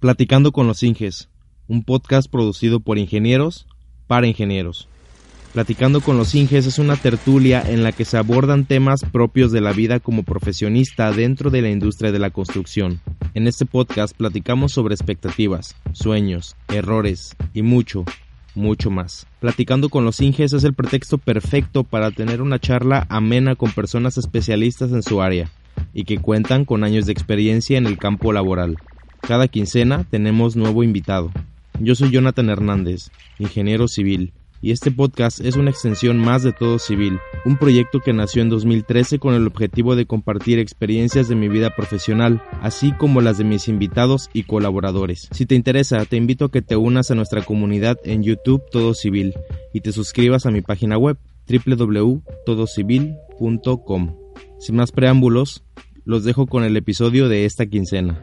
Platicando con los Inges, un podcast producido por ingenieros para ingenieros. Platicando con los Inges es una tertulia en la que se abordan temas propios de la vida como profesionista dentro de la industria de la construcción. En este podcast platicamos sobre expectativas, sueños, errores y mucho, mucho más. Platicando con los Inges es el pretexto perfecto para tener una charla amena con personas especialistas en su área y que cuentan con años de experiencia en el campo laboral. Cada quincena tenemos nuevo invitado. Yo soy Jonathan Hernández, ingeniero civil, y este podcast es una extensión más de Todo Civil, un proyecto que nació en 2013 con el objetivo de compartir experiencias de mi vida profesional, así como las de mis invitados y colaboradores. Si te interesa, te invito a que te unas a nuestra comunidad en YouTube Todo Civil y te suscribas a mi página web www.todocivil.com. Sin más preámbulos, los dejo con el episodio de esta quincena.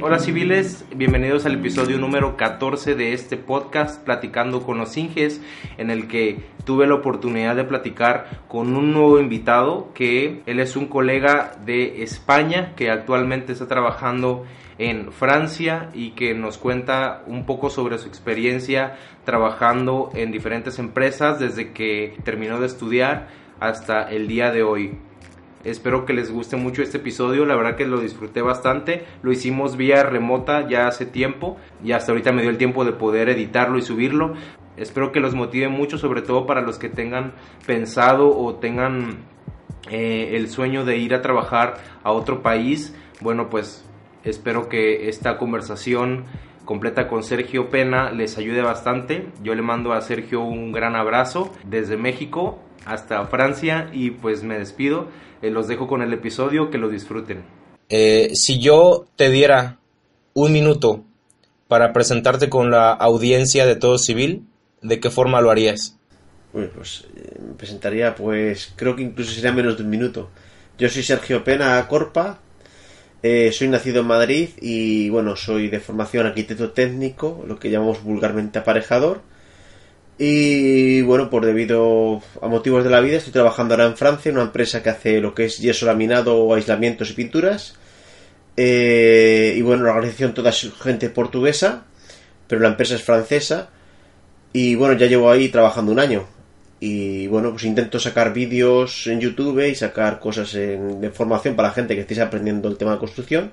Hola civiles, bienvenidos al episodio número 14 de este podcast Platicando con los Inges, en el que tuve la oportunidad de platicar con un nuevo invitado que él es un colega de España que actualmente está trabajando en Francia y que nos cuenta un poco sobre su experiencia trabajando en diferentes empresas desde que terminó de estudiar hasta el día de hoy. Espero que les guste mucho este episodio, la verdad que lo disfruté bastante. Lo hicimos vía remota ya hace tiempo y hasta ahorita me dio el tiempo de poder editarlo y subirlo. Espero que los motive mucho, sobre todo para los que tengan pensado o tengan eh, el sueño de ir a trabajar a otro país. Bueno, pues espero que esta conversación completa con Sergio Pena les ayude bastante. Yo le mando a Sergio un gran abrazo desde México hasta Francia y pues me despido. Eh, los dejo con el episodio, que lo disfruten. Eh, si yo te diera un minuto para presentarte con la audiencia de todo civil, ¿de qué forma lo harías? Bueno, pues eh, me presentaría, pues creo que incluso sería menos de un minuto. Yo soy Sergio Pena Corpa, soy nacido en Madrid y bueno, soy de formación arquitecto técnico, lo que llamamos vulgarmente aparejador y bueno, por debido a motivos de la vida, estoy trabajando ahora en Francia, en una empresa que hace lo que es yeso laminado, aislamientos y pinturas. Eh, y bueno, la organización toda es gente portuguesa, pero la empresa es francesa. Y bueno, ya llevo ahí trabajando un año. Y bueno, pues intento sacar vídeos en YouTube y sacar cosas en, de formación para la gente que estéis aprendiendo el tema de construcción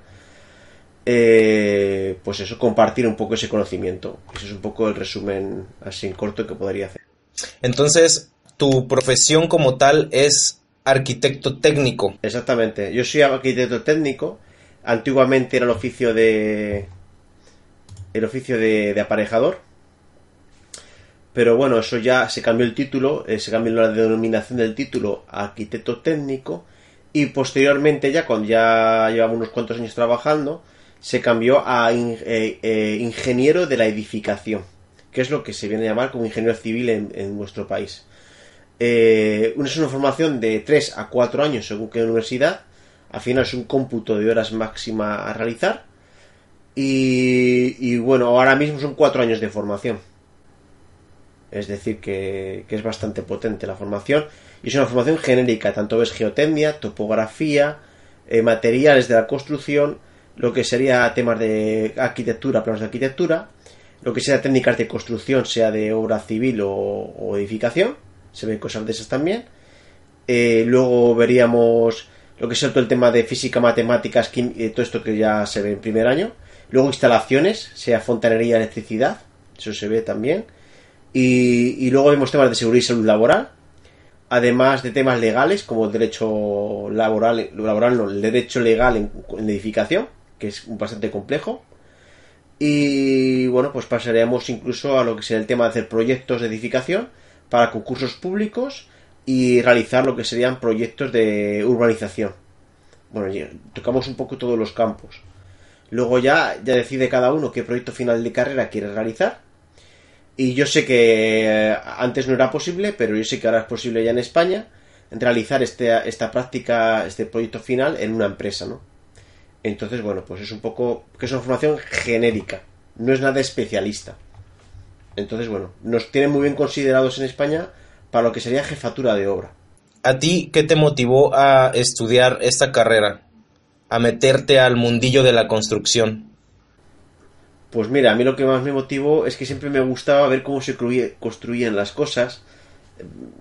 eh, pues eso, compartir un poco ese conocimiento. Ese es un poco el resumen así en corto que podría hacer. Entonces, tu profesión como tal es arquitecto técnico. Exactamente, yo soy arquitecto técnico. Antiguamente era el oficio de. el oficio de, aparejador. Pero bueno, eso ya se cambió el título, eh, se cambió la denominación del título a arquitecto técnico. Y posteriormente, ya cuando ya llevamos unos cuantos años trabajando, se cambió a eh, eh, ingeniero de la edificación, que es lo que se viene a llamar como ingeniero civil en, nuestro país. Eh, es una formación de 3 a 4 años según qué universidad. Al final es un cómputo de horas máxima a realizar. Y, bueno, ahora mismo son 4 años de formación. Es decir, que, que, es bastante potente la formación. Y es una formación genérica, tanto ves geotecnia, topografía, materiales de la construcción, lo que sería temas de arquitectura, planos de arquitectura, lo que sea técnicas de construcción, sea de obra civil o, edificación, se ven cosas de esas también. Eh, luego veríamos lo que es todo el tema de física, matemáticas, eh, todo esto que ya se ve en primer año. Luego instalaciones, sea fontanería, electricidad, eso se ve también. Y, luego vemos temas de seguridad y salud laboral, además de temas legales como el derecho laboral, laboral no, el derecho legal en edificación que es bastante complejo. Y bueno, pues pasaremos incluso a lo que será el tema de hacer proyectos de edificación para concursos públicos y realizar lo que serían proyectos de urbanización. Bueno, tocamos un poco todos los campos. Luego ya, ya decide cada uno qué proyecto final de carrera quiere realizar. Y yo sé que eh, antes no era posible, pero yo sé que ahora es posible ya en España realizar este, esta práctica, este proyecto final en una empresa, ¿no? Entonces, bueno, pues es un poco que es una formación genérica, no es nada especialista. Entonces, bueno, nos tienen muy bien considerados en España para lo que sería jefatura de obra. ¿A ti qué te motivó a estudiar esta carrera? a meterte al mundillo de la construcción? Pues mira, a mí lo que más me motivó es que siempre me gustaba ver cómo se construían las cosas.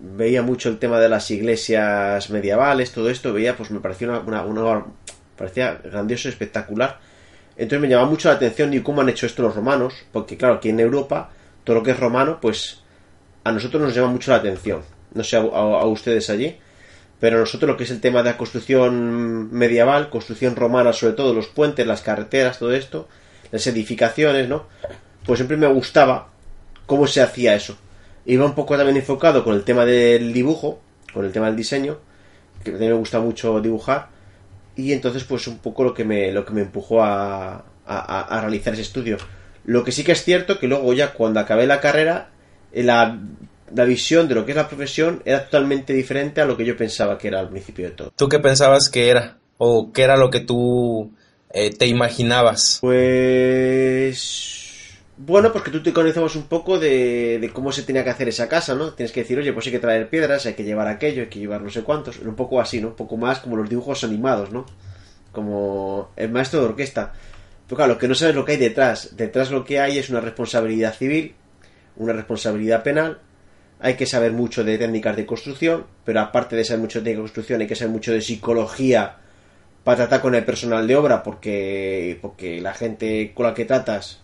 Veía mucho el tema de las iglesias medievales, todo esto, veía, pues me parecía una, una, parecía grandioso, espectacular. Entonces me llamaba mucho la atención y cómo han hecho esto los romanos, porque claro, aquí en Europa, todo lo que es romano, pues a nosotros nos llama mucho la atención. No sé a ustedes allí, pero nosotros lo que es el tema de la construcción medieval, construcción romana, sobre todo los puentes, las carreteras, todo esto, las edificaciones, ¿no? Pues siempre me gustaba cómo se hacía eso. Iba un poco también enfocado con el tema del dibujo, con el tema del diseño, que a mí me gusta mucho dibujar, y entonces pues un poco lo que me, lo que me empujó a, a, a realizar ese estudio. Lo que sí que es cierto que luego ya cuando acabé la carrera, la la visión de lo que es la profesión era totalmente diferente a lo que yo pensaba que era al principio de todo. ¿Tú qué pensabas que era? ¿O qué era lo que tú eh, te imaginabas? Pues... Bueno, porque tú te conocemos un poco de, cómo se tenía que hacer esa casa, ¿no? Tienes que decir, oye, pues hay que traer piedras, hay que llevar aquello, hay que llevar no sé cuántos. Un poco así, ¿no? Un poco más como los dibujos animados, ¿no? Como el maestro de orquesta. Pero claro, lo que no sabes lo que hay detrás. Detrás lo que hay es una responsabilidad civil, una responsabilidad penal hay que saber mucho de técnicas de construcción, pero aparte de saber mucho de de construcción, hay que saber mucho de psicología para tratar con el personal de obra, porque, porque la gente con la que tratas,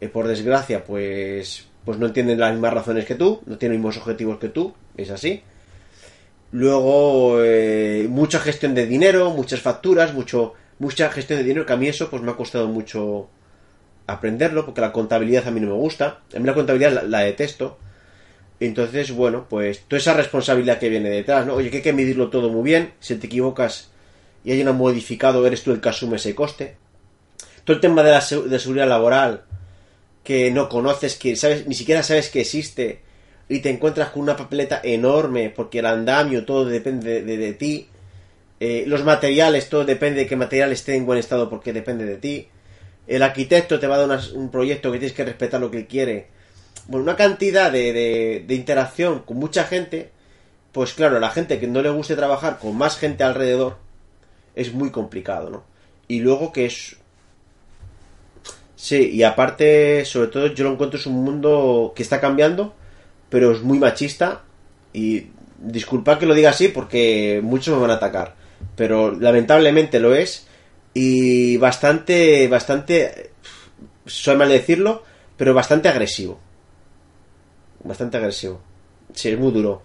eh, por desgracia, pues, pues no entienden las mismas razones que tú, no tienen los mismos objetivos que tú, es así. Luego, eh, mucha gestión de dinero, muchas facturas, mucho, mucha gestión de dinero, que a mí eso pues me ha costado mucho aprenderlo, porque la contabilidad a mí no me gusta. A mí la contabilidad la detesto entonces, bueno, pues toda esa responsabilidad que viene detrás, ¿no? Oye, que hay que medirlo todo muy bien. Si te equivocas y hay un modificado, eres tú el que asume ese coste. Todo el tema de la de seguridad laboral que no conoces, que sabes, ni siquiera sabes que existe y te encuentras con una papeleta enorme porque el andamio todo depende de, ti. Eh, los materiales, todo depende de qué material esté en buen estado porque depende de ti. El arquitecto te va a dar un proyecto que tienes que respetar lo que él quiere bueno, una cantidad de, de, interacción con mucha gente, pues claro, a la gente que no le guste trabajar con más gente alrededor, es muy complicado, ¿no? Y luego que es... Sí, y aparte, sobre todo, yo lo encuentro es un mundo que está cambiando, pero es muy machista y disculpad que lo diga así porque muchos me van a atacar, pero lamentablemente lo es y bastante, bastante, soy mal decirlo, pero bastante agresivo bastante agresivo. Sí, es muy duro.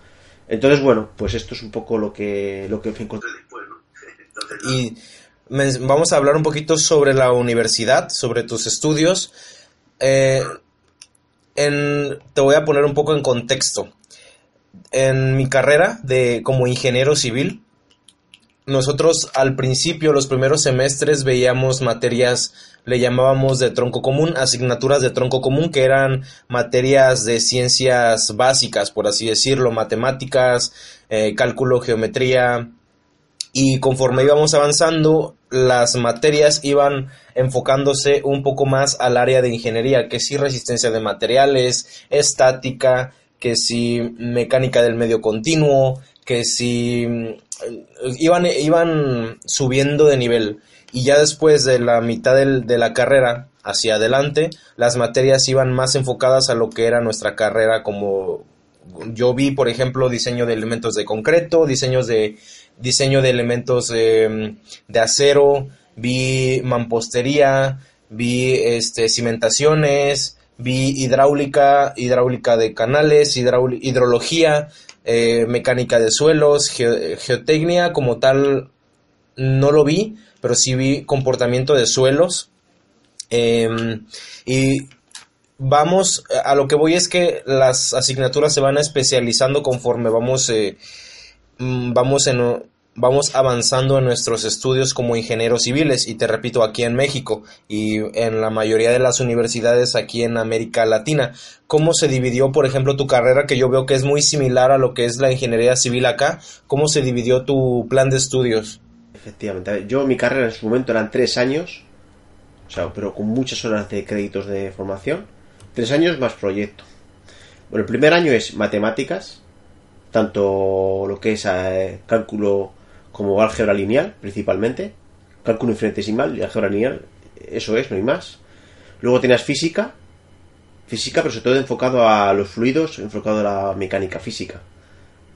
Entonces, bueno, pues esto es un poco lo que, lo que encontré después, Y vamos a hablar un poquito sobre la universidad, sobre tus estudios. Eh, te voy a poner un poco en contexto. En mi carrera de como ingeniero civil, nosotros al principio, los primeros semestres, veíamos materias le llamábamos de tronco común, asignaturas de tronco común que eran materias de ciencias básicas, por así decirlo, matemáticas, eh, cálculo, geometría, y conforme íbamos avanzando, las materias iban enfocándose un poco más al área de ingeniería, que sí resistencia de materiales, estática, que sí mecánica del medio continuo, que sí mm, iban, iban subiendo de nivel. Y ya después de la mitad de la carrera hacia adelante, las materias iban más enfocadas a lo que era nuestra carrera como yo vi, por ejemplo, diseño de elementos de concreto, diseños de diseño de elementos de acero, vi mampostería, vi este cimentaciones, vi hidráulica, hidráulica de canales, hidrología, eh, mecánica de suelos, geotecnia como tal no lo vi, pero sí vi comportamiento de suelos. Em, y vamos, a lo que voy es que las asignaturas se van especializando conforme vamos, eh, vamos, en, vamos avanzando en nuestros estudios como ingenieros civiles. Y te repito, aquí en México y en la mayoría de las universidades aquí en América Latina. ¿Cómo se dividió, por ejemplo, tu carrera, que yo veo que es muy similar a lo que es la ingeniería civil acá? ¿Cómo se dividió tu plan de estudios? Efectivamente. Yo, mi carrera en su momento eran tres años, o sea, pero con muchas horas de créditos de formación. Tres años más proyecto. Bueno, el primer año es matemáticas, tanto lo que es eh, cálculo como álgebra lineal, principalmente. cálculo infinitesimal y álgebra lineal, eso es, no hay más. Luego tenías física, física, pero sobre todo enfocado a los fluidos, enfocado a la mecánica física,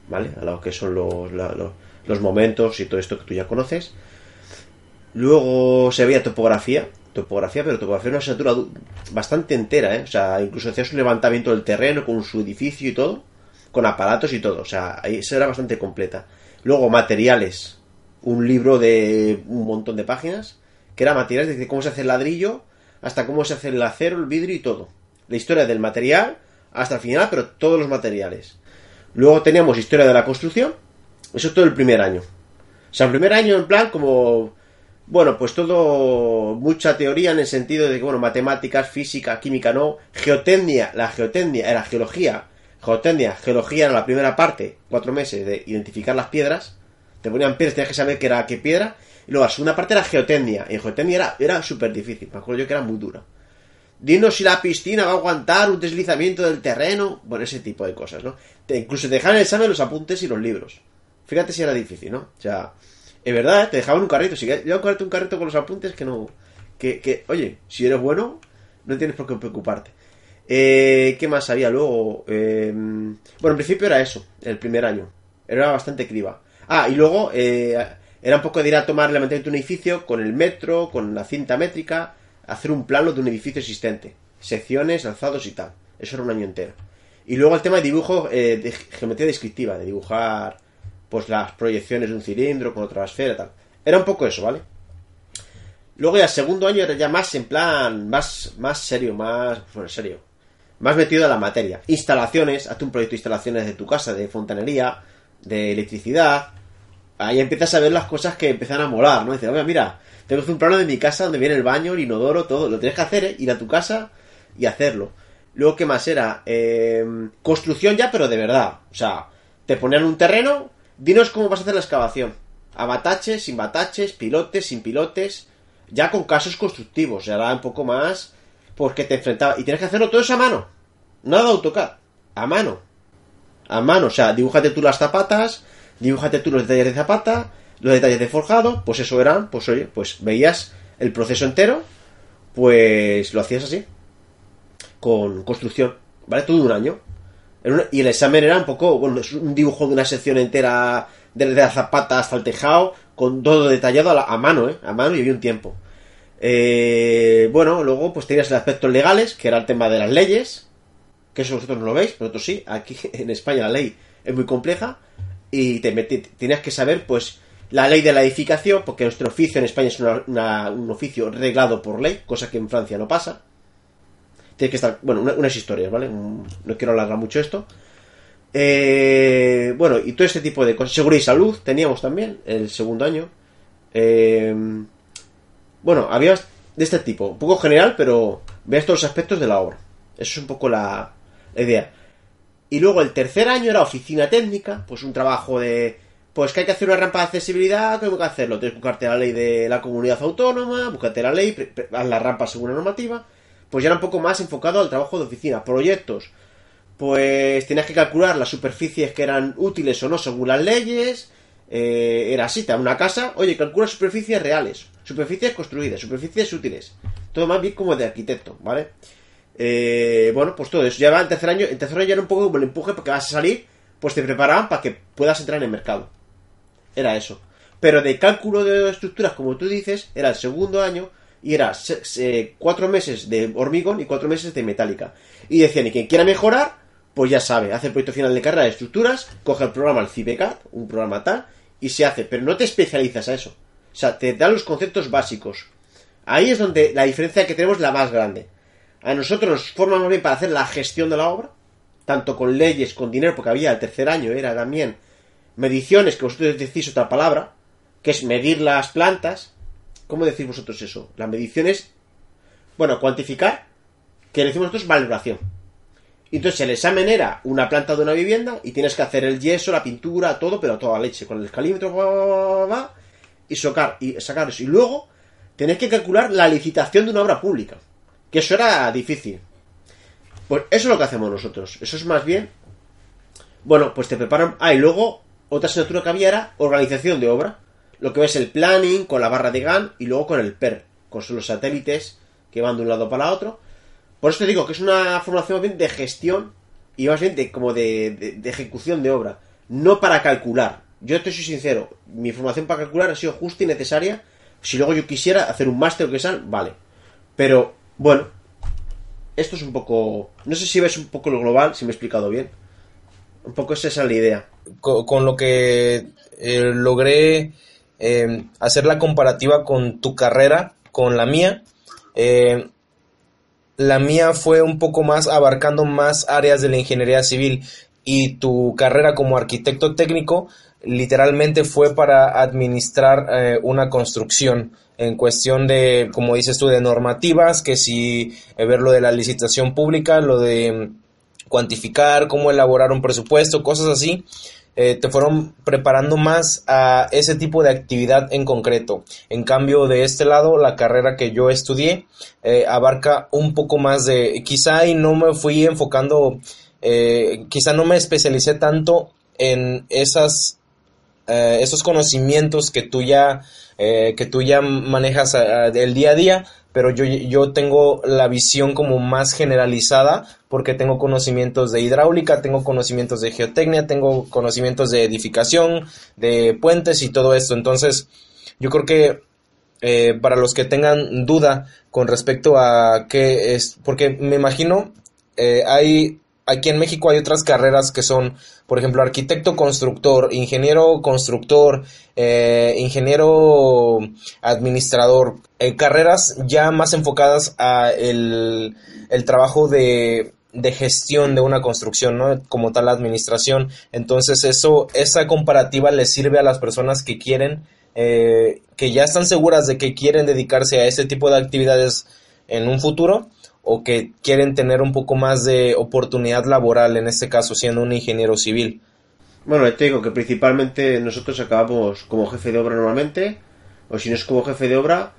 ¿vale? A lo que son los, los, momentos y todo esto que tú ya conoces. Luego se veía topografía, topografía, pero topografía una asignatura bastante entera, ¿eh? O sea, incluso hacías un levantamiento del terreno con su edificio y todo, con aparatos y todo, o sea, esa era bastante completa. Luego materiales, un libro de un montón de páginas, que era materiales desde cómo se hace el ladrillo hasta cómo se hace el acero, el vidrio y todo. La historia del material hasta el final, pero todos los materiales. Luego teníamos historia de la construcción, eso es todo el primer año. O sea, el primer año en plan como, bueno, pues todo, mucha teoría en el sentido de que, bueno, matemáticas, física, química no, geotecnia, la geotecnia era geología, geotecnia, geología era la primera parte, cuatro meses de identificar las piedras, te ponían piedras, tenías que saber qué era qué piedra, y luego la segunda parte era geotecnia, y geotecnia era, era súper difícil, me acuerdo yo que era muy dura. Dinos si la piscina va a aguantar un deslizamiento del terreno, bueno, ese tipo de cosas, ¿no? Te, incluso te dejaban el examen los apuntes y los libros. Fíjate si era difícil, ¿no? O sea, es verdad, ¿eh? te dejaban un carrito, si lleva un carrito con los apuntes que no... Que, que, oye, si eres bueno, no tienes por qué preocuparte. Eh, ¿Qué más había luego? Eh, bueno, en principio era eso, el primer año. Era bastante criba. Ah, y luego eh, era un poco de ir a tomar de un edificio con el metro, con la cinta métrica, hacer un plano de un edificio existente. Secciones, alzados y tal. Eso era un año entero. Y luego el tema de dibujo eh, de geometría descriptiva, de dibujar pues las proyecciones de un cilindro con otra esfera y tal. Era un poco eso, ¿vale? Luego ya el segundo año era ya más en plan, más, más serio, más, bueno, serio, más metido en la materia. Instalaciones, hazte un proyecto de instalaciones de tu casa, de fontanería, de electricidad. Ahí empiezas a ver las cosas que empiezan a molar, ¿no? Dices, oye, mira, tengo un plano de mi casa donde viene el baño, el inodoro, todo. Lo tienes que hacer, ¿eh? Ir a tu casa y hacerlo. Luego, ¿qué más era? Eh, construcción ya, pero de verdad. O sea, te ponían un terreno, dinos cómo vas a hacer la excavación. A sin bataches, pilotes, sin pilotes, ya con casos constructivos. Ya era un poco más porque te enfrentaba. Y tienes que hacerlo todo eso a mano. Nada de AutoCAD. A mano. A mano. O sea, dibújate tú las zapatas, dibújate tú los detalles de zapata, los detalles de forjado. Pues eso eran, pues oye, pues veías el proceso entero, pues lo hacías así. Con construcción. ¿Vale? Todo un año. Y el examen era un poco, bueno, es un dibujo de una sección entera desde la zapata hasta el tejado, con todo detallado a, la- a mano, ¿eh? A mano y había un tiempo. Eh, bueno, luego pues tenías el aspectos legales, que era el tema de las leyes, que eso vosotros no lo veis, pero nosotros sí, aquí en España la ley es muy compleja y te tienes que saber pues la ley de la edificación, porque nuestro oficio en España es una- una- un oficio reglado por ley, cosa que en Francia no pasa. Tienes que estar, bueno, una- unas historias, ¿vale? No quiero alargar mucho esto. Eh, bueno, y todo este tipo de cosas. Seguridad y salud teníamos también el segundo año. Eh, bueno, había de este tipo, un poco general, pero ves todos los aspectos de la obra. Eso es un poco la, idea. Y luego el tercer año era oficina técnica, pues un trabajo de. Pues que hay que hacer una rampa de accesibilidad, ¿cómo hay que hacerlo? Tienes que buscarte la ley de la comunidad autónoma, buscarte la ley, haz la rampa según la normativa. Pues ya era un poco más enfocado al trabajo de oficina. Proyectos, pues tenías que calcular las superficies que eran útiles o no según las leyes. Eh, era así, te una casa, oye, calcula superficies reales, superficies construidas, superficies útiles. Todo más bien como de arquitecto, ¿vale? Eh, bueno, pues todo eso. Ya va en tercer año, en tercer año ya era un poco como el empuje porque vas a salir, pues te preparaban para que puedas entrar en el mercado. Era eso. Pero de cálculo de estructuras, como tú dices, era el segundo año y era cuatro meses de hormigón y cuatro meses de metálica. Y decían, y quien quiera mejorar, pues ya sabe, hace el proyecto final de carrera de estructuras, coge el programa, el CIBECAD, un programa tal, y se hace, pero no te especializas a eso. O sea, te dan los conceptos básicos. Ahí es donde la diferencia que tenemos es la más grande. A nosotros nos forman más bien para hacer la gestión de la obra, tanto con leyes, con dinero, porque había el tercer año, era también mediciones, que vosotros decís otra palabra, que es medir las plantas. ¿Cómo decís vosotros eso? La medición es, bueno, cuantificar, que decimos nosotros valoración. Entonces el examen era una planta de una vivienda y tienes que hacer el yeso, la pintura, todo, pero a toda leche, con el va, va, va, va, y sacar, y sacar eso. Y luego tenés que calcular la licitación de una obra pública, que eso era difícil. Pues eso es lo que hacemos nosotros. Eso es más bien. Bueno, pues te preparan. Ah, y luego otra asignatura que había era organización de obra. lo que ves el planning con la barra de GAN y luego con el PER, con los satélites que van de un lado para otro. Por eso te digo que es una formación bien de gestión y más bien de, como de, ejecución de obra, no para calcular. Yo te soy sincero, mi formación para calcular ha sido justa y necesaria. Si luego yo quisiera hacer un máster o que sea, vale. Pero, bueno, esto es un poco... No sé si ves un poco lo global, si me he explicado bien. Un poco esa es la idea. Con, lo que eh, logré eh, hacer la comparativa con tu carrera, con la mía, eh, la mía fue un poco más abarcando más áreas de la ingeniería civil y tu carrera como arquitecto técnico literalmente fue para administrar eh, una construcción en cuestión de, como dices tú, de normativas, que si eh, ver lo de la licitación pública, lo de mm, cuantificar, cómo elaborar un presupuesto, cosas así. Eh, te fueron preparando más a ese tipo de actividad en concreto. En cambio, de este lado, la carrera que yo estudié eh, abarca un poco más de, quizá y no me fui enfocando, quizá no me especialicé tanto en esas, esos conocimientos que tú ya, que tú ya manejas del día a día, pero yo, yo tengo la visión como más generalizada porque tengo conocimientos de hidráulica, tengo conocimientos de geotecnia, tengo conocimientos de edificación, de puentes y todo esto. Entonces, yo creo que eh, para los que tengan duda con respecto a qué es, porque me imagino, eh, hay aquí en México hay otras carreras que son, por ejemplo, arquitecto constructor, ingeniero constructor, eh, ingeniero administrador, eh, carreras ya más enfocadas a el, trabajo de, de gestión de una construcción, ¿no? Como tal la administración. Entonces eso, esa comparativa le sirve a las personas que quieren, eh, que ya están seguras de que quieren dedicarse a ese tipo de actividades en un futuro o que quieren tener un poco más de oportunidad laboral, en este caso siendo un ingeniero civil. Bueno, te digo que principalmente nosotros acabamos como jefe de obra normalmente, o si no es como jefe de obra,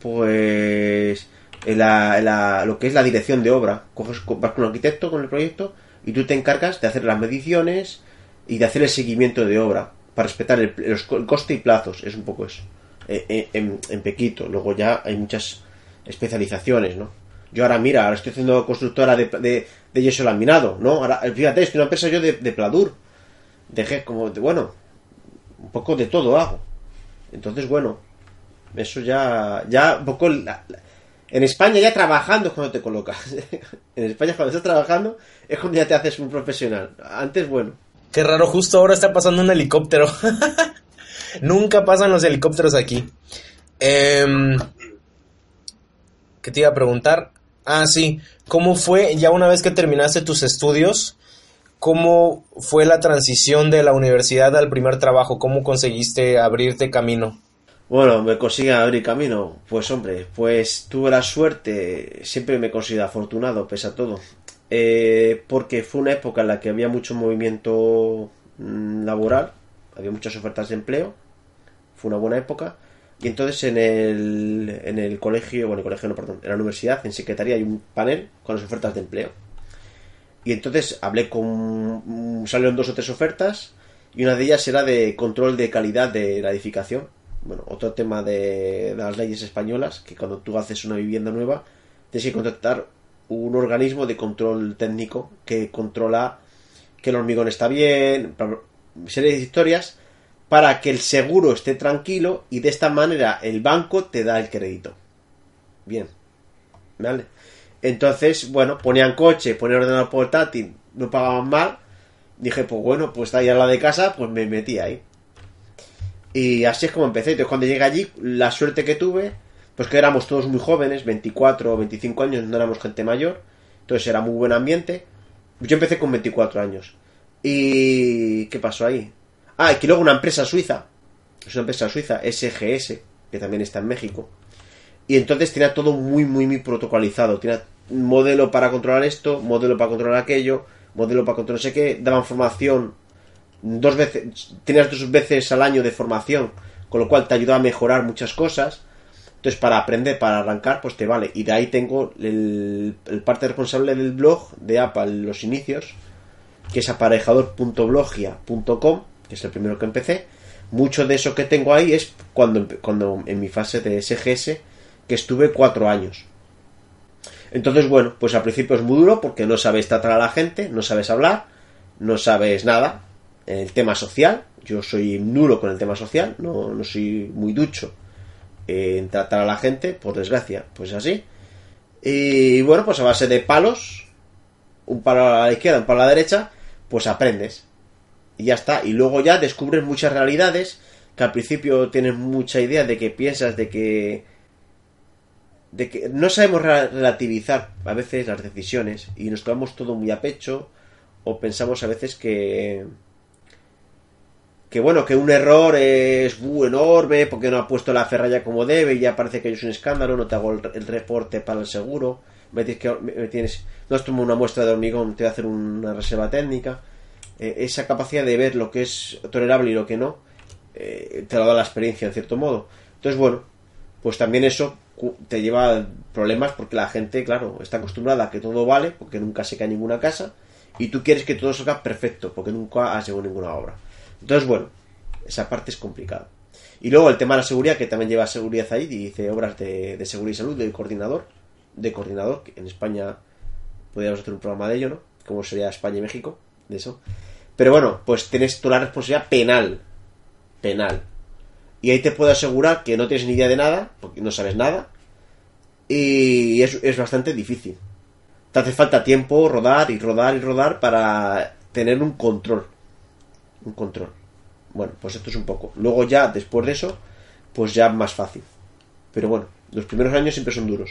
pues en la, lo que es la dirección de obra. Coges, vas con un arquitecto con el proyecto y tú te encargas de hacer las mediciones y de hacer el seguimiento de obra para respetar el, coste y plazos. Es un poco eso. Eh, eh, en, en Pequito. Luego ya hay muchas especializaciones, ¿no? Yo ahora, mira, ahora estoy haciendo constructora de, de, yeso laminado, ¿no? Ahora, fíjate, estoy en una empresa yo de, de Pladur. Dejé como, de, bueno, un poco de todo hago. Entonces, bueno, eso ya, ya un poco... en España ya trabajando es cuando te colocas. en España cuando estás trabajando es cuando ya te haces un profesional. Antes, bueno. Qué raro, justo ahora está pasando un helicóptero. Nunca pasan los helicópteros aquí. Eh, ¿Qué te iba a preguntar? Ah, sí. ¿Cómo fue, ya una vez que terminaste tus estudios, cómo fue la transición de la universidad al primer trabajo? ¿Cómo conseguiste abrirte camino? Bueno, me conseguí abrir camino. Pues hombre, pues tuve la suerte, siempre me considero afortunado, pese a todo. Eh, porque fue una época en la que había mucho movimiento mm, laboral, había muchas ofertas de empleo, fue una buena época. Y entonces en el, en el colegio, bueno, el colegio no, perdón, en la universidad, en secretaría hay un panel con las ofertas de empleo. Y entonces hablé con. salieron dos o tres ofertas y una de ellas era de control de calidad de la edificación. Bueno, otro tema de, las leyes españolas, que cuando tú haces una vivienda nueva, tienes que contactar un organismo de control técnico que controla que el hormigón está bien, serie de historias para que el seguro esté tranquilo y de esta manera el banco te da el crédito. Bien. ¿Vale? Entonces, bueno, ponían coche, ponían ordenador portátil, no pagaban mal. Dije, pues bueno, pues ahí a la de casa, pues me metí ahí. Y así es como empecé. Entonces, cuando llegué allí, la suerte que tuve, pues que éramos todos muy jóvenes, 24 o 25 años, no éramos gente mayor. Entonces era muy buen ambiente. Yo empecé con 24 años. ¿Y qué pasó ahí? Ah, y luego una empresa suiza, es una empresa suiza, SGS, que también está en México. Y entonces tiene todo muy, muy, muy protocolizado. Tiene un modelo para controlar esto, modelo para controlar aquello, modelo para controlar no sé qué. Daban formación dos veces, tenías dos veces al año de formación, con lo cual te ayuda a mejorar muchas cosas. Entonces, para aprender, para arrancar, pues te vale. Y de ahí tengo el, el parte responsable del blog de Apple, los inicios, que es aparejador.blogia.com que es el primero que empecé, mucho de eso que tengo ahí es cuando, cuando en mi fase de SGS, que estuve cuatro años. Entonces, bueno, pues al principio es muy duro porque no sabes tratar a la gente, no sabes hablar, no sabes nada. El tema social, yo soy nulo con el tema social, no, no soy muy ducho en tratar a la gente, por desgracia, pues así. Y bueno, pues a base de palos, un palo a la izquierda, un palo a la derecha, pues aprendes. Y ya está. Y luego ya descubres muchas realidades que al principio tienes mucha idea de que piensas de que de que no sabemos relativizar a veces las decisiones y nos tomamos todo muy a pecho o pensamos a veces que que bueno, que un error es enorme porque no ha puesto la ferralla como debe y ya parece que es un escándalo, no te hago el, reporte para el seguro, me que, tienes no es una muestra de hormigón, te voy a hacer una reserva técnica. Eh, esa capacidad de ver lo que es tolerable y lo que no, eh, te lo da la experiencia en cierto modo. Entonces, bueno, pues también eso te lleva problemas porque la gente, claro, está acostumbrada a que todo vale, porque nunca se cae ninguna casa, y tú quieres que todo salga perfecto, porque nunca has llevado ninguna obra. Entonces, bueno, esa parte es complicada. Y luego el tema de la seguridad, que también lleva seguridad ahí, y dice obras de, seguridad y salud, del coordinador, de coordinador, que en España podríamos hacer un programa de ello, ¿no? Como sería España y México, de eso. Pero bueno, pues tienes toda la responsabilidad penal. Penal. Y ahí te puedo asegurar que no tienes ni idea de nada, porque no sabes nada. Y es, es bastante difícil. Te hace falta tiempo, rodar y rodar y rodar para tener un control. Un control. Bueno, pues esto es un poco. Luego ya, después de eso, pues ya más fácil. Pero bueno, los primeros años siempre son duros.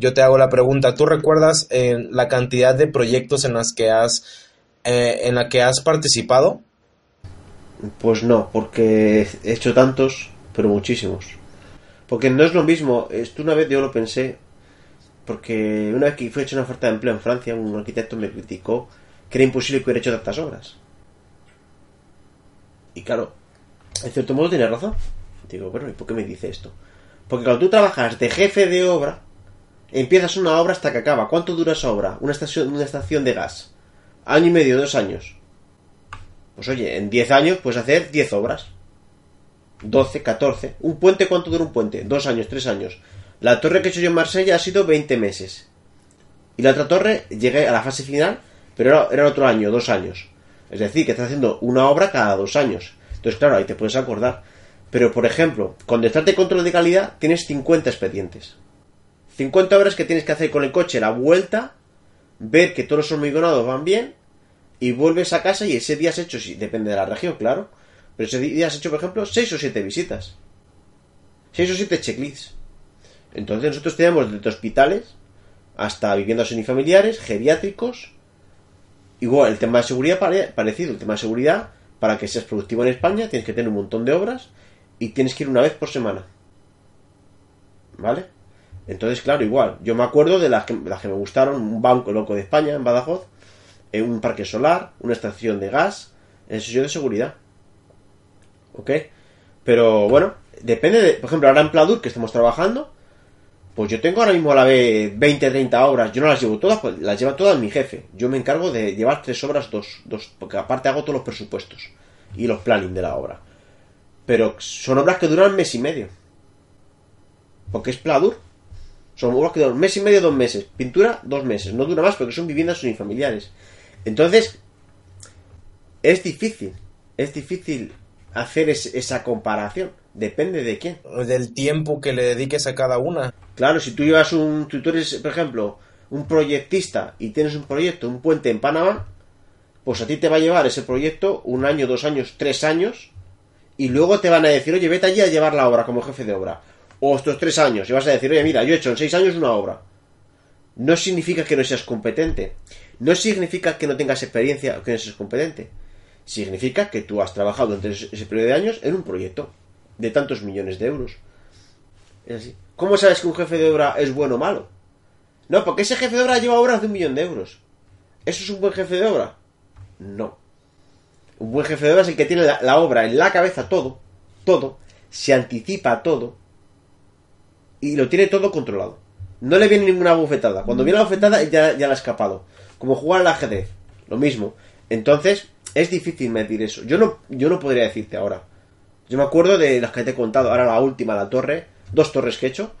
Yo te hago la pregunta, ¿tú recuerdas eh, la cantidad de proyectos en las que has eh, en la que has participado? Pues no, porque he hecho tantos, pero muchísimos. Porque no es lo mismo, esto una vez yo lo pensé, porque una vez que fue hecho una oferta de empleo en Francia, un arquitecto me criticó que era imposible que hubiera hecho tantas obras. Y claro, en cierto modo tiene razón. Digo, bueno, ¿y por qué me dice esto? Porque cuando tú trabajas de jefe de obra, empiezas una obra hasta que acaba. ¿Cuánto dura esa obra? Una estación, una estación de gas. Año y medio, dos años. Pues oye, en 10 años puedes hacer 10 obras. 12, 14. ¿Un puente cuánto dura un puente? Dos años, tres años. La torre que he hecho yo en Marsella ha sido 20 meses. Y la otra torre llegué a la fase final, pero era, era otro año, dos años. Es decir, que estás haciendo una obra cada dos años. Entonces, claro, ahí te puedes acordar. Pero, por ejemplo, con estás control de calidad tienes 50 expedientes. 50 obras que tienes que hacer con el coche, la vuelta, ver que todos los hormigonados van bien y vuelves a casa y ese día has hecho, sí, depende de la región, claro, pero ese día has hecho, por ejemplo, 6 o 7 visitas. 6 o 7 checklists. Entonces nosotros tenemos desde hospitales hasta viviendas unifamiliares, geriátricos. Igual, el tema de seguridad parecido. El tema de seguridad, para que seas productivo en España, tienes que tener un montón de obras y tienes que ir una vez por semana. ¿Vale? Entonces, claro, igual. Yo me acuerdo de las que, las que me gustaron, un banco loco de España, en Badajoz, en un parque solar, una estación de gas, en sesión de seguridad. ¿Ok? Pero bueno, depende de, por ejemplo, ahora en Pladur que estamos trabajando, pues yo tengo ahora mismo a la vez 20, 30 obras, yo no las llevo todas, pues las lleva todas mi jefe. Yo me encargo de llevar tres obras, dos, dos, porque aparte hago todos los presupuestos y los planning de la obra. Pero son obras que duran mes y medio. Porque es Pladur. Son obras que duran mes y medio, dos meses. Pintura, dos meses. No dura más porque son viviendas unifamiliares. Entonces, es difícil, es difícil hacer esa comparación. Depende de quién. Del tiempo que le dediques a cada una. Claro, si tú llevas un, tú eres, por ejemplo, un proyectista y tienes un proyecto, un puente en Panamá, pues a ti te va a llevar ese proyecto un año, dos años, tres años, y luego te van a decir, oye, vete allí a llevar la obra como jefe de obra. O estos tres años, y vas a decir, oye, mira, yo he hecho en seis años una obra. No significa que no seas competente. No significa que no tengas experiencia o que no seas competente. Significa que tú has trabajado durante ese periodo de años en un proyecto de tantos millones de euros. Es así. ¿Cómo sabes que un jefe de obra es bueno o malo? No, porque ese jefe de obra lleva obras de un millón de euros. ¿Eso es un buen jefe de obra? No. Un buen jefe de obra es el que tiene la, obra en la cabeza todo, todo, se anticipa todo y lo tiene todo controlado. No le viene ninguna bufetada. Cuando viene la bufetada ya, ya la ha escapado como jugar al ajedrez, lo mismo. Entonces, es difícil medir eso. Yo no, yo no podría decirte ahora. Yo me acuerdo de las que te he contado. Ahora la última, la torre. Dos torres que he hecho.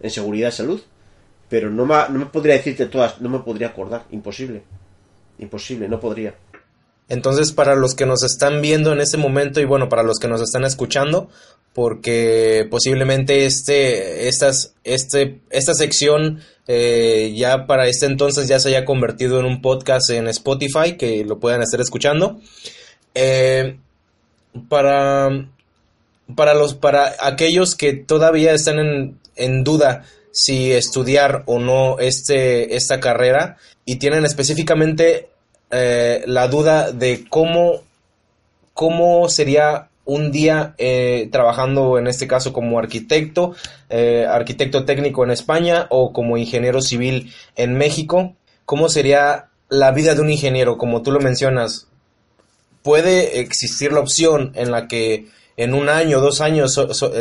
En seguridad y salud. Pero no me, no me podría decirte todas. No me podría acordar. Imposible. Imposible. No podría. Entonces, para los que nos están viendo en este momento y bueno, para los que nos están escuchando, porque posiblemente este, estas, este, esta sección eh, ya para este entonces ya se haya convertido en un podcast en Spotify, que lo puedan estar escuchando. Eh, para, para, los, para aquellos que todavía están en, en duda si estudiar o no este, esta carrera y tienen específicamente eh, la duda de cómo, cómo sería un día eh, trabajando en este caso como arquitecto, eh, arquitecto técnico en España o como ingeniero civil en México. ¿Cómo sería la vida de un ingeniero? Como tú lo mencionas, puede existir la opción en la que en un año, dos años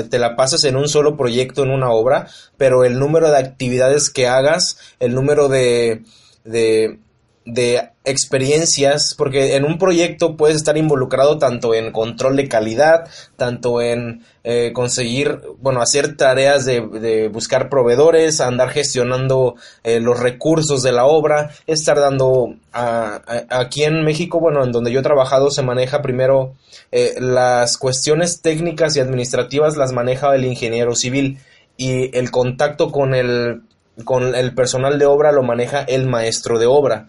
te la pasas en un solo proyecto, en una obra, pero el número de actividades que hagas, el número de, de de experiencias, porque en un proyecto puedes estar involucrado tanto en control de calidad, tanto en eh, conseguir, bueno, hacer tareas de, buscar proveedores, andar gestionando eh, los recursos de la obra, estar dando aquí en México, bueno, en donde yo he trabajado se maneja primero eh, las cuestiones técnicas y administrativas las maneja el ingeniero civil y el contacto con el con el personal de obra lo maneja el maestro de obra.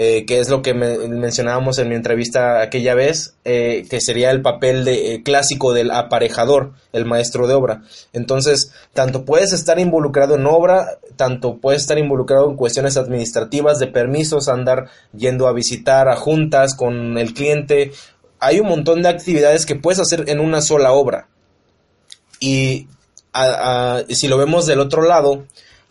Eh, que es lo que mencionábamos en mi entrevista aquella vez, eh, que sería el papel de, eh, clásico del aparejador, el maestro de obra. Entonces, tanto puedes estar involucrado en obra, tanto puedes estar involucrado en cuestiones administrativas, de permisos, andar yendo a visitar a juntas con el cliente. Hay un montón de actividades que puedes hacer en una sola obra. Y si lo vemos del otro lado,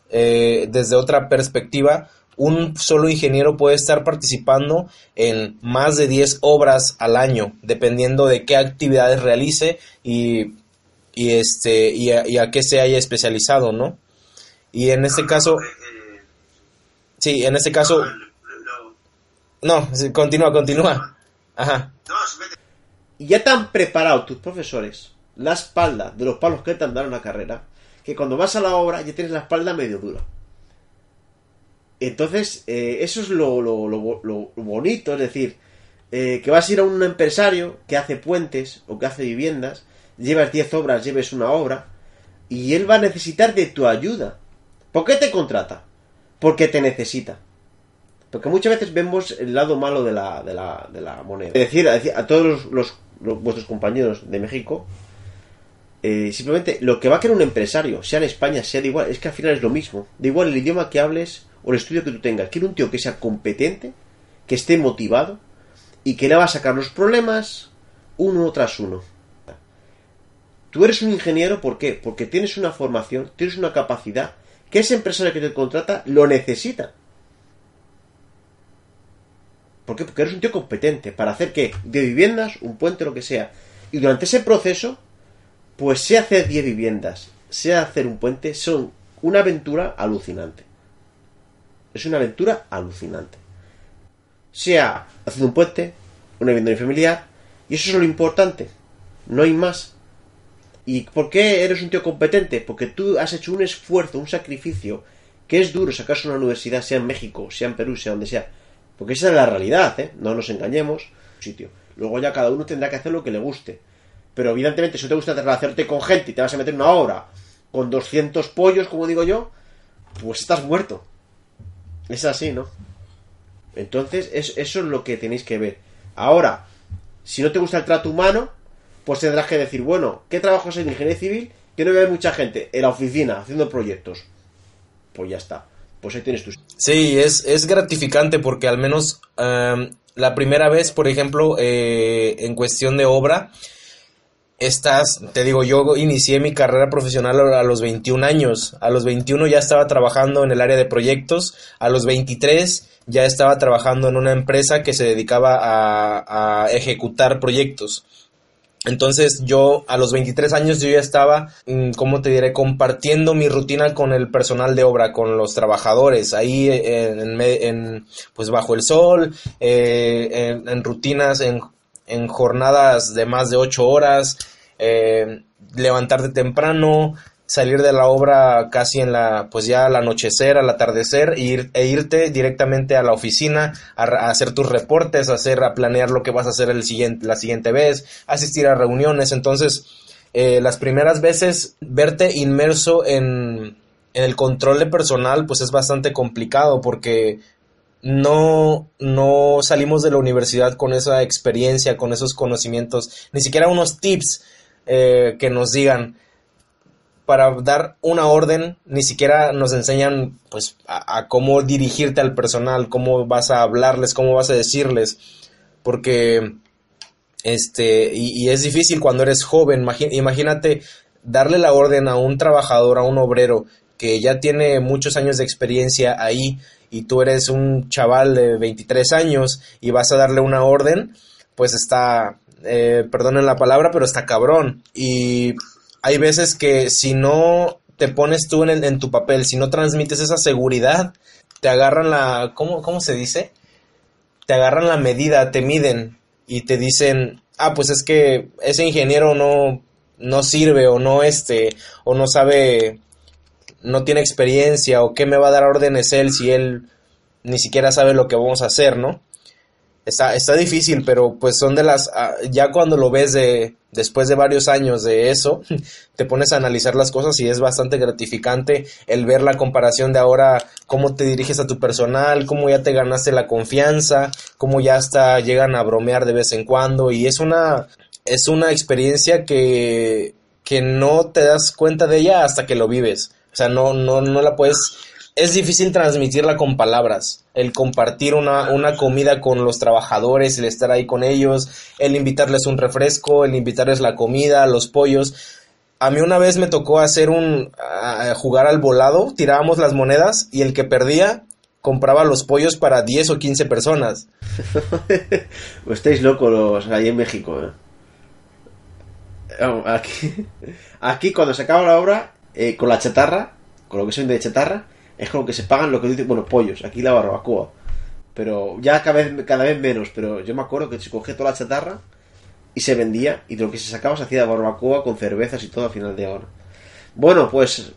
desde otra perspectiva, un solo ingeniero puede estar participando en más de 10 obras al año, dependiendo de qué actividades realice y, y este, y a, qué se haya especializado, ¿no? Y en este caso... Sí, en este caso... No, continúa, continúa. Ajá. Y ya te han preparado tus profesores la espalda de los palos que te han dado en la carrera, que cuando vas a la obra ya tienes la espalda medio dura. Entonces, eh, eso es lo, lo, bonito, es decir, eh, que vas a ir a un empresario que hace puentes o que hace viviendas, llevas 10 obras, lleves una obra, y él va a necesitar de tu ayuda. ¿Por qué te contrata? Porque te necesita. Porque muchas veces vemos el lado malo de la, de la, de la moneda. Es decir, a, todos los, vuestros compañeros de México, eh, simplemente lo que va a querer un empresario, sea en España, sea de igual, es que al final es lo mismo. Da igual el idioma que hables, o el estudio que tú tengas. Quiero un tío que sea competente, que esté motivado y que le va a sacar los problemas uno tras uno. Tú eres un ingeniero, ¿por qué? Porque tienes una formación, tienes una capacidad que ese empresario que te contrata lo necesita. ¿Por qué? Porque eres un tío competente para hacer que de viviendas, un puente, lo que sea. Y durante ese proceso, pues sea hacer 10 viviendas, sea hacer un puente, son una aventura alucinante. Es una aventura alucinante. Sea haciendo un puente, una vivienda familiar, y eso es lo importante. No hay más. ¿Y por qué eres un tío competente? Porque tú has hecho un esfuerzo, un sacrificio, que es duro sacarse una universidad, sea en México, sea en Perú, sea donde sea. Porque esa es la realidad, ¿eh? No nos engañemos. Sitio. Luego ya cada uno tendrá que hacer lo que le guste. Pero evidentemente, si te gusta relacionarte con gente y te vas a meter una hora con 200 pollos, como digo yo, pues estás muerto. Es así, ¿no? Entonces, eso es lo que tenéis que ver. Ahora, si no te gusta el trato humano, pues tendrás que decir, bueno, ¿qué trabajo es en ingeniería civil? Que no veo mucha gente en la oficina haciendo proyectos. Pues ya está. Pues ahí tienes tus. Sí, es, es gratificante porque al menos em, la primera vez, por ejemplo, eh, en cuestión de obra, estás, te digo, yo inicié mi carrera profesional a los 21 años. A los 21 ya estaba trabajando en el área de proyectos. A los 23 ya estaba trabajando en una empresa que se dedicaba a, ejecutar proyectos. Entonces yo a los 23 años yo ya estaba, mm, ¿cómo te diré?, compartiendo mi rutina con el personal de obra, con los trabajadores, ahí en, en pues bajo el sol, eh, en, rutinas, en, en, jornadas de más de 8 horas, eh, levantarte temprano, salir de la obra casi en la, pues ya al anochecer, al atardecer, e, ir, e irte directamente a la oficina a, hacer tus reportes, a hacer, planear lo que vas a hacer el siguiente, la siguiente vez, asistir a reuniones. Entonces, eh, las primeras veces, verte inmerso en, en el control de personal, pues es bastante complicado porque no, no salimos de la universidad con esa experiencia, con esos conocimientos, ni siquiera unos tips eh, que nos digan, para dar una orden, ni siquiera nos enseñan pues a, cómo dirigirte al personal, cómo vas a hablarles, cómo vas a decirles, porque este, y, es difícil cuando eres joven, imagínate darle la orden a un trabajador, a un obrero que ya tiene muchos años de experiencia ahí y tú eres un chaval de 23 años y vas a darle una orden, pues está, eh, perdonen la palabra, pero está cabrón. Y hay veces que si no te pones tú en, en tu papel, si no transmites esa seguridad, te agarran la, ¿cómo, ¿cómo se dice? Te agarran la medida, te miden y te dicen, ah, pues es que ese ingeniero no, no sirve o no este, o no sabe, no tiene experiencia o qué me va a dar órdenes él si él ni siquiera sabe lo que vamos a hacer, ¿no? Está, está difícil, pero pues son de las, ah, ya cuando lo ves de, después de varios años de eso, te pones a analizar las cosas y es bastante gratificante el ver la comparación de ahora, cómo te diriges a tu personal, cómo ya te ganaste la confianza, cómo ya hasta llegan a bromear de vez en cuando y es una, es una experiencia que, que no te das cuenta de ella hasta que lo vives. O sea, no, no, no la puedes es difícil transmitirla con palabras. El compartir una, una, comida con los trabajadores, el estar ahí con ellos, el invitarles un refresco, el invitarles la comida, los pollos. A mí una vez me tocó hacer un jugar al volado, tirábamos las monedas y el que perdía compraba los pollos para 10 o 15 personas. Estáis locos ahí en México. ¿eh? Aquí, aquí cuando se acaba la obra, eh, con la chatarra, con lo que son de chatarra, es como que se pagan lo que dicen, bueno, pollos, aquí la barbacoa. Pero ya cada vez, cada vez menos, pero yo me acuerdo que se cogía toda la chatarra y se vendía y de lo que se sacaba se hacía barbacoa con cervezas y todo al final de hora. Bueno, pues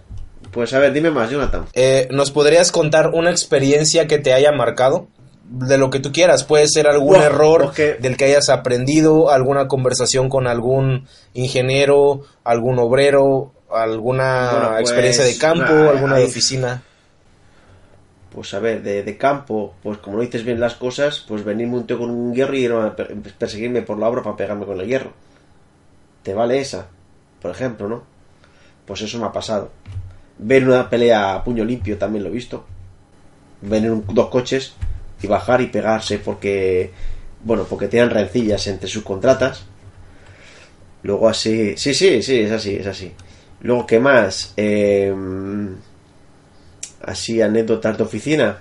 pues a ver, dime más, Jonathan. Eh, ¿Nos podrías contar una experiencia que te haya marcado? De lo que tú quieras, puede ser algún error del que hayas aprendido, alguna conversación con algún ingeniero, algún obrero, alguna experiencia de pues, campo, alguna de oficina pues a ver, de, campo, pues como no dices bien las cosas, pues venirme un tío con un hierro y a perseguirme por la obra para pegarme con el hierro. ¿Te vale esa? Por ejemplo, ¿no? Pues eso me ha pasado. Ver una pelea a puño limpio también lo he visto. Venir dos coches y bajar y pegarse porque, bueno, porque tienen rencillas entre sus contratas. Luego así, sí, sí, sí, es así, es así. Luego, ¿qué más? Eh así anécdotas de oficina.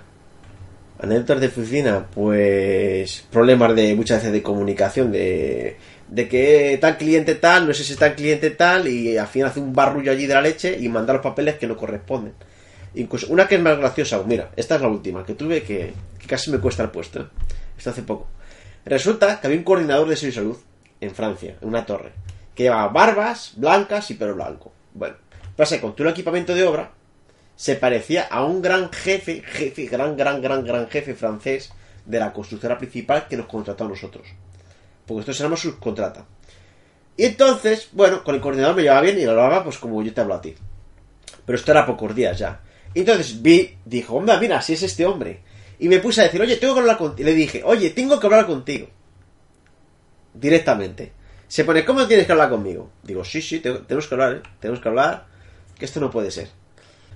Anécdotas de oficina, pues problemas de muchas veces de comunicación, de, de que tal cliente tal, no sé si tal cliente tal, y al final hace un barrullo allí de la leche y manda los papeles que no corresponden. Incluso una que es más graciosa, mira, esta es la última, que tuve que, que casi me cuesta el puesto. Esto hace poco. Resulta que había un coordinador de salud en Francia, en una torre, que llevaba barbas blancas y pelo blanco. Bueno, pasa con todo el equipamiento de obra se parecía a un gran jefe, jefe, gran, gran, gran, gran jefe francés de la constructora principal que nos contrató a nosotros. Porque nosotros éramos subcontrata. Y entonces, bueno, con el coordinador me llevaba bien y lo hablaba pues como yo te hablo a ti. Pero esto era pocos días ya. Y entonces vi, dijo, hombre, mira, si es este hombre. Y me puse a decir, oye, tengo que hablar contigo. Le dije, oye, tengo que hablar contigo. Directamente. Se pone, ¿cómo tienes que hablar conmigo? Digo, sí, sí, tenemos que hablar, ¿eh? Tenemos que hablar. Que esto no puede ser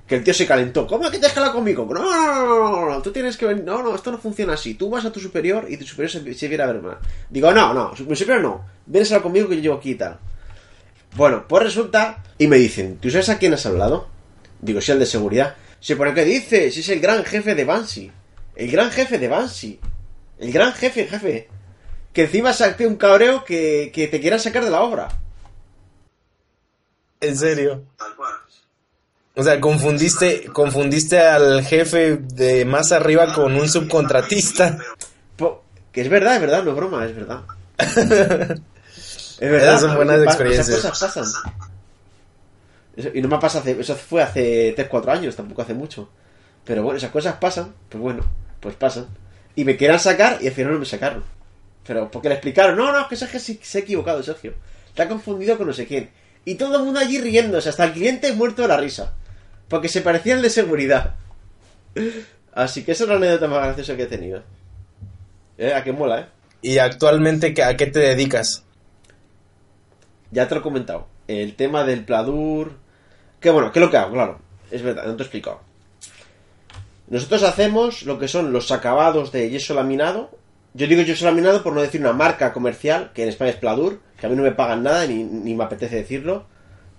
que el tío se calentó. ¿Cómo que te has conmigo? No, no, no, no, tú tienes que venir. No, no, esto no funciona así. Tú vas a tu superior y tu superior se, se viene a ver más. Digo, no, no, mi superior no. Vienes a hablar conmigo que yo llevo aquí y tal. Bueno, pues resulta. Y me dicen, ¿tú sabes a quién has hablado? Digo, sí, al de seguridad. Se pone que dice, si es el gran jefe de Banshee. El gran jefe de Banshee. El gran jefe, jefe. Que encima saque un cabreo que, que te quieran sacar de la obra. ¿En serio? Tal cual. O sea, confundiste, confundiste al jefe de más arriba con un subcontratista. Po- que es verdad, es verdad, no es broma, es verdad. es verdad. Esas son buenas experiencias. Esas cosas pasan. Eso- y no me pasa hace, eso fue hace 3-4 años, tampoco hace mucho. Pero bueno, esas cosas pasan, pues bueno, pues pasan. Y me quieran sacar y al final no me sacaron. Pero porque le explicaron, no, no, es que Sergio se, se ha equivocado, Sergio. Te ha confundido con no sé quién. Y todo el mundo allí riéndose, hasta el cliente muerto de la risa. Porque se parecía al de seguridad. Así que esa es la anécdota más graciosa que he tenido. Eh, a que mola, eh. ¿Y actualmente a qué te dedicas? Ya te lo he comentado. El tema del pladur. Que bueno, ¿qué es lo que hago? Claro. Es verdad, no te he explicado. Nosotros hacemos lo que son los acabados de yeso laminado. Yo digo yeso laminado por no decir una marca comercial, que en España es Pladur, que a mí no me pagan nada ni, ni me apetece decirlo,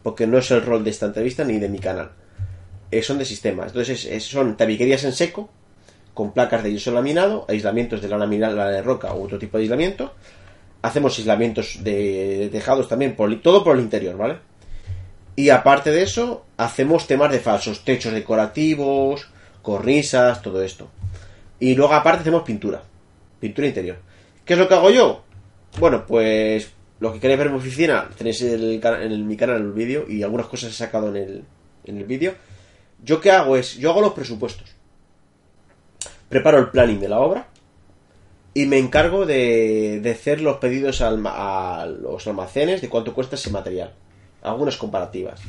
porque no es el rol de esta entrevista ni de mi canal. Eh, son de sistemas. Entonces es- es- son tabiquerías en seco, con placas de yeso laminado, aislamientos de lana mineral, lana de roca u otro tipo de aislamiento. Hacemos aislamientos de tejados también, todo por el interior, ¿vale? Y aparte de eso, hacemos temas de falsos, techos decorativos, cornisas, todo esto. Y luego aparte hacemos pintura, pintura interior. ¿Qué es lo que hago yo? Bueno, pues lo que queréis ver en mi oficina, tenéis en el- mi canal el vídeo y algunas cosas he sacado en el, en el vídeo. Yo qué hago es, yo hago los presupuestos. Preparo el planning de la obra y me encargo de, de hacer los pedidos al a los almacenes de cuánto cuesta ese material. Algunas comparativas.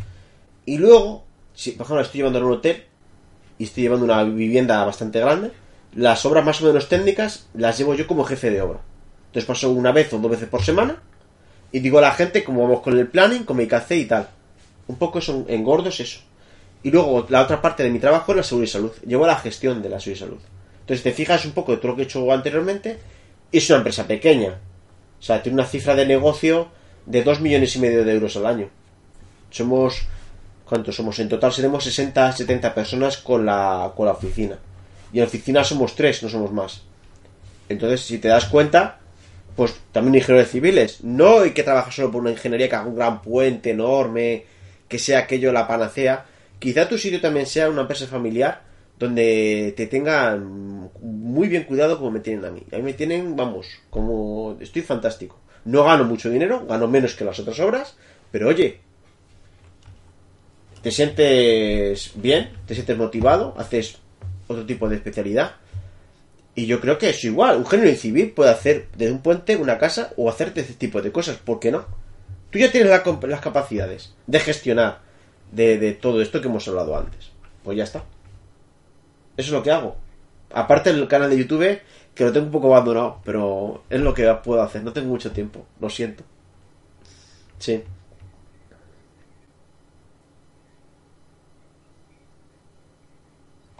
Y luego, si por ejemplo estoy llevando a un hotel y estoy llevando una vivienda bastante grande, las obras más o menos técnicas las llevo yo como jefe de obra. Entonces paso una vez o dos veces por semana y digo a la gente cómo vamos con el planning, hay que hacer y tal. Un poco eso, en gordo es eso. Y luego la otra parte de mi trabajo es la seguridad y salud. Llevo la gestión de la seguridad y salud. Entonces te fijas un poco de todo lo que he hecho anteriormente. Es una empresa pequeña. O sea, tiene una cifra de negocio de 2 millones y medio de euros al año. Somos... ¿Cuántos somos? En total seremos 60, 70 personas con la, con la oficina. Y en oficina somos 3, no somos más. Entonces, si te das cuenta, pues también ingenieros civiles. No hay que trabajar solo por una ingeniería que haga un gran puente enorme, que sea aquello la panacea. Quizá tu sitio también sea una empresa familiar donde te tengan muy bien cuidado como me tienen a mí. A mí me tienen, vamos, como estoy fantástico. No gano mucho dinero, gano menos que las otras obras, pero oye, te sientes bien, te sientes motivado, haces otro tipo de especialidad. Y yo creo que es igual. Un género civil puede hacer desde un puente una casa o hacerte ese tipo de cosas. ¿Por qué no? Tú ya tienes la las capacidades de gestionar de, de todo esto que hemos hablado antes. Pues ya está. Eso es lo que hago. Aparte del canal de YouTube, que lo tengo un poco abandonado, pero es lo que puedo hacer. No tengo mucho tiempo, lo siento. Sí.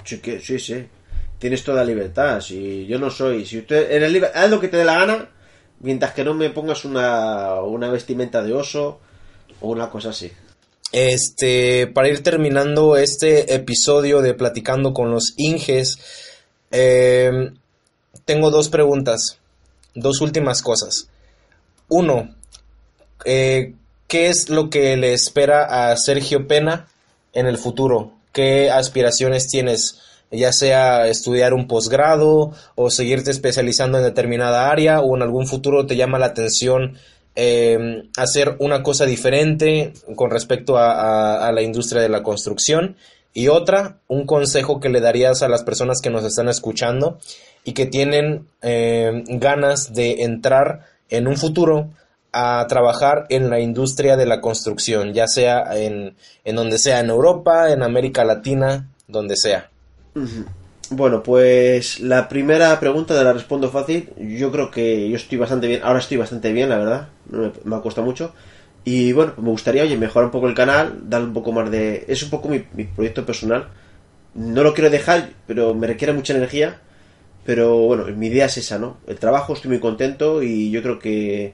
Sí, que, sí, sí. Tienes toda libertad. Si yo no soy. Si usted eres libre, haz lo que te dé la gana. Mientras que no me pongas una, una vestimenta de oso o una cosa así. Este, para ir terminando este episodio de Platicando con los Inges, eh, tengo dos preguntas, dos últimas cosas. Uno, eh, ¿qué es lo que le espera a Sergio Pena en el futuro? ¿Qué aspiraciones tienes? Ya sea estudiar un posgrado o seguirte especializando en determinada área o en algún futuro te llama la atención eh, hacer una cosa diferente con respecto a, la industria de la construcción. Y otra, un consejo que le darías a las personas que nos están escuchando y que tienen eh, ganas de entrar en un futuro a trabajar en la industria de la construcción, ya sea en, en donde sea, en Europa, en América Latina, donde sea. Bueno, pues la primera pregunta te la respondo fácil. Yo creo que yo estoy bastante bien. Ahora estoy bastante bien, la verdad. Me, me costado mucho. Y bueno, me gustaría, oye, mejorar un poco el canal, darle un poco más de... Es un poco mi proyecto personal. No lo quiero dejar, pero me requiere mucha energía. Pero bueno, mi idea es esa, ¿no? El trabajo, estoy muy contento y yo creo que,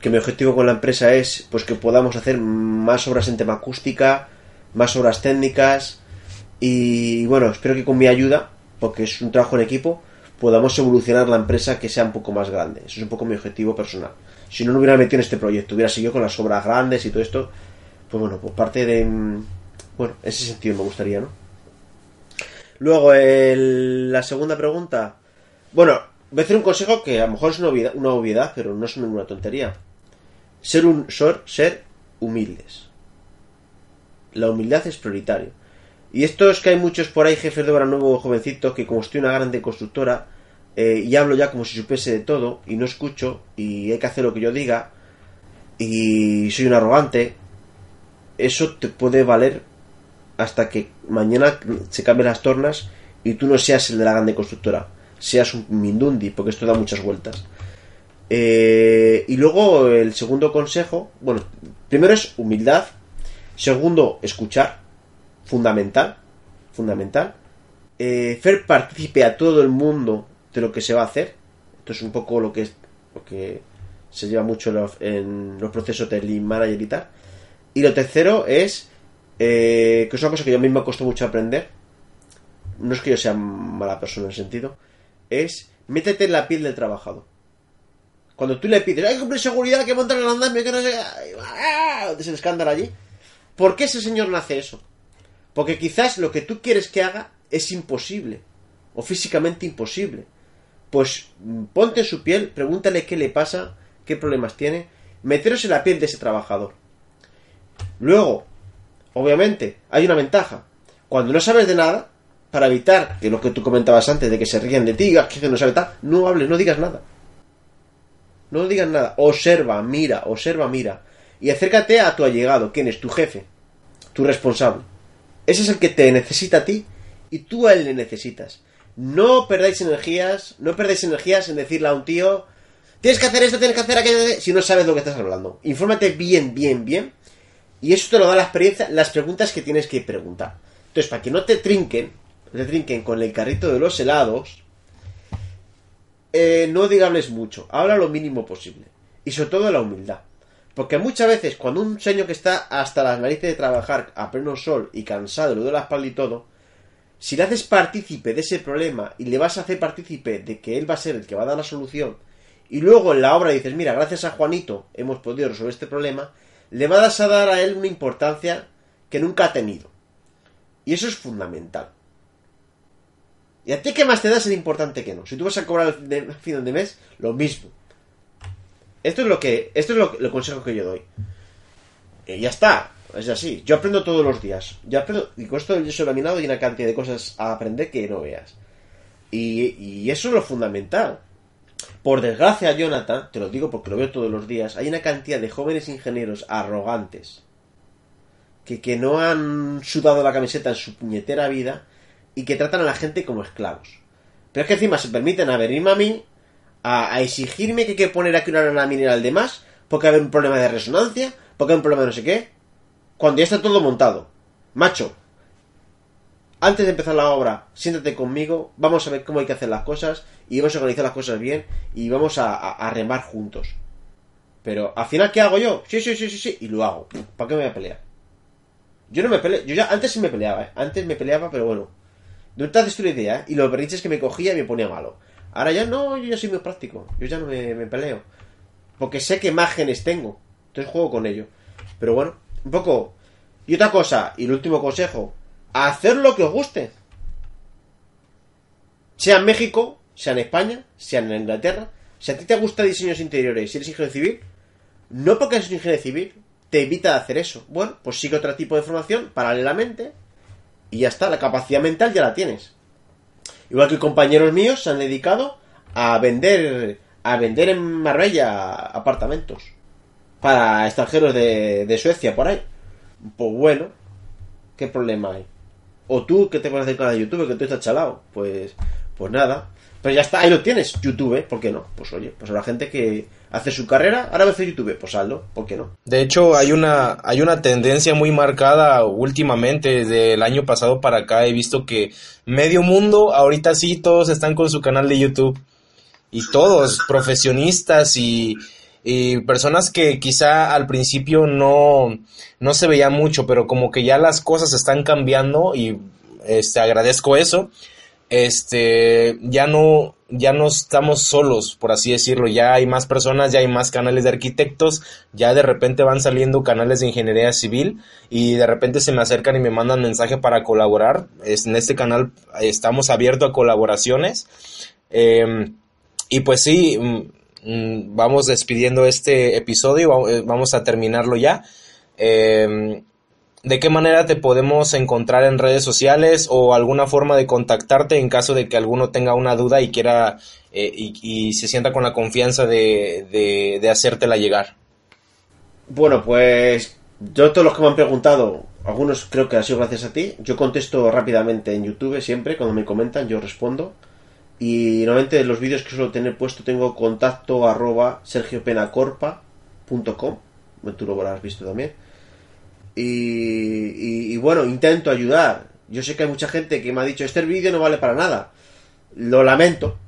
que mi objetivo con la empresa es pues que podamos hacer más obras en tema acústica, más obras técnicas y bueno, espero que con mi ayuda, porque es un trabajo en equipo, podamos evolucionar la empresa que sea un poco más grande. Eso es un poco mi objetivo personal. Si no, no hubiera metido en este proyecto, hubiera seguido con las obras grandes y todo esto. Pues bueno, pues parte de... Bueno, ese sentido me gustaría, ¿no? Luego, el- la segunda pregunta. Bueno, voy a hacer un consejo que a lo mejor es una obviedad, una obviedad pero no es ninguna tontería. Ser un ser, ser humildes. La humildad es prioritario. Y esto es que hay muchos por ahí jefes de obra nuevo jovencitos que como estoy una grande constructora eh, y hablo ya como si supiese de todo y no escucho y hay que hacer lo que yo diga y soy un arrogante, eso te puede valer hasta que mañana se cambien las tornas y tú no seas el de la grande constructora, seas un mindundi, porque esto da muchas vueltas. Eh, y luego el segundo consejo, bueno, primero es humildad, segundo escuchar, fundamental, fundamental, eh, hacer partícipe a todo el mundo de lo que se va a hacer, esto es un poco lo que es, lo que se lleva mucho en los, procesos de lean manager y tal, y lo tercero es eh, que es una cosa que yo mí me costó mucho aprender. No es que yo sea mala persona en ese sentido. Es métete en la piel del trabajador. Cuando tú le pides, hay que cumplir seguridad, que montar el andamio, que no sé. ¡ah! Es el escándalo allí. ¿Por qué ese señor no hace eso? Porque quizás lo que tú quieres que haga es imposible. O físicamente imposible. Pues mm, ponte en su piel, pregúntale qué le pasa, qué problemas tiene. Meteros en la piel de ese trabajador. Luego, obviamente, hay una ventaja. Cuando no sabes de nada, para evitar que lo que tú comentabas antes, de que se rían de ti, que no sabe tal, no hables, no digas nada. No digas nada. Observa, mira, observa, mira. Y acércate a tu allegado, ¿quién es? Tu jefe, tu responsable. Ese es el que te necesita a ti y tú a él le necesitas. No perdáis energías, no perdáis energías en decirle a un tío, tienes que hacer esto, tienes que hacer aquello, si no sabes lo que estás hablando. Infórmate bien, bien, bien y eso te lo da la experiencia, las preguntas que tienes que preguntar. Entonces, para que no te trinquen, no te trinquen con el carrito de los helados, eh, no digables mucho, habla lo mínimo posible. Y sobre todo la humildad. Porque muchas veces, cuando un señor que está hasta las narices de trabajar a pleno sol y cansado, le duele la espalda y todo, si le haces partícipe de ese problema y le vas a hacer partícipe de que él va a ser el que va a dar la solución, y luego en la obra dices, mira, gracias a Juanito hemos podido resolver este problema, le vas a dar a él una importancia que nunca ha tenido. Y eso es fundamental. ¿Y a ti qué más te da ser importante que no? Si tú vas a cobrar al final de mes, lo mismo. Esto es lo que. Esto es lo, el consejo que yo doy. Y ya está. Es así. Yo aprendo todos los días. Yo aprendo. Y con esto yo soy laminado y una cantidad de cosas a aprender que no veas. Y, y eso es lo fundamental. Por desgracia, Jonathan, te lo digo porque lo veo todos los días, hay una cantidad de jóvenes ingenieros arrogantes que, que no han sudado la camiseta en su puñetera vida y que tratan a la gente como esclavos. Pero es que encima se permiten a venirme a mí a, exigirme que hay que poner aquí una lana mineral de más porque hay un problema de resonancia, porque hay un problema de no sé qué, cuando ya está todo montado. Macho, antes de empezar la obra, siéntate conmigo, vamos a ver cómo hay que hacer las cosas y vamos a organizar las cosas bien y vamos a, a- a remar juntos. Pero al final, ¿qué hago yo? Sí, sí, sí, sí, sí, y lo hago. ¿Para qué me voy a pelear? Yo no me peleo, yo ya antes sí me peleaba, ¿eh? antes me peleaba, pero bueno. No te haces la idea. Y los berrinches que me cogía me ponía malo. Ahora ya no, yo ya soy muy práctico, yo ya no me, peleo. Porque sé qué márgenes tengo, entonces juego con ello. Pero bueno, un poco. Y otra cosa, y el último consejo, hacer lo que os guste. Sea en México, sea en España, sea en Inglaterra. Si a ti te gusta diseños interiores y eres ingeniero civil, no porque eres ingeniero civil, te evita de hacer eso. Bueno, pues sigue otro tipo de formación paralelamente y ya está, la capacidad mental ya la tienes. Igual que compañeros míos se han dedicado a vender a vender en Marbella apartamentos para extranjeros de, de Suecia por ahí. Pues bueno, ¿qué problema hay? O tú que te vas a hacer con la de YouTube, que tú estás chalado, pues pues nada. Pero ya está, ahí lo tienes, YouTube, ¿por qué no? Pues oye, pues habrá gente que hace su carrera, ahora va a hacer YouTube, pues hazlo, ¿por qué no? De hecho, hay una, hay una tendencia muy marcada últimamente, desde el año pasado para acá, he visto que medio mundo, ahorita sí, todos están con su canal de YouTube. Y todos, profesionistas y, y personas que quizá al principio no, no se veía mucho, pero como que ya las cosas están cambiando y este, agradezco eso. Este, ya no, ya no estamos solos, por así decirlo, ya hay más personas, ya hay más canales de arquitectos, ya de repente van saliendo canales de ingeniería civil y de repente se me acercan y me mandan mensaje para colaborar. en este canal estamos abiertos a colaboraciones. Em, y pues sí, mm, mm, vamos despidiendo este episodio, eh, vamos a terminarlo ya. Em, ¿De qué manera te podemos encontrar en redes sociales o alguna forma de contactarte en caso de que alguno tenga una duda y quiera eh, y, se sienta con la confianza de, hacértela llegar? Bueno, pues yo todos los que me han preguntado, algunos creo que ha sido gracias a ti, yo contesto rápidamente en YouTube siempre, cuando me comentan yo respondo. Y normalmente los vídeos que suelo tener puesto tengo contacto arroba sergiopenacorpa.com, tú lo habrás visto también y, bueno, intento ayudar. Yo sé que hay mucha gente que me ha dicho, este vídeo no vale para nada. Lo lamento.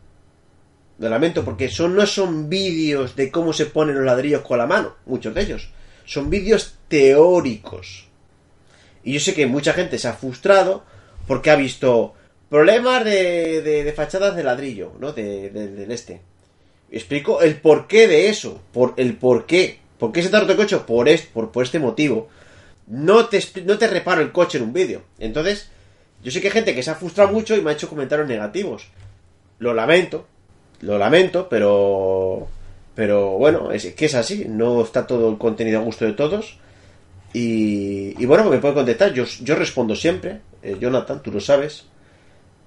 Lo lamento porque son, no son vídeos de cómo se ponen los ladrillos con la mano, muchos de ellos. Son vídeos teóricos. Y yo sé que mucha gente se ha frustrado porque ha visto problemas de, de, fachadas de ladrillo, ¿no? De, del este. Explico el porqué de eso. Por el porqué. ¿Por qué se tarda el coche? Por, por, por este motivo no te, no te reparo el coche en un vídeo. Entonces, yo sé que hay gente que se ha frustrado mucho y me ha hecho comentarios negativos. Lo lamento, lo lamento, pero. Pero bueno, es que es así, no está todo el contenido a gusto de todos. Y, bueno, me puede contestar, yo, yo respondo siempre, eh, Jonathan, tú lo sabes.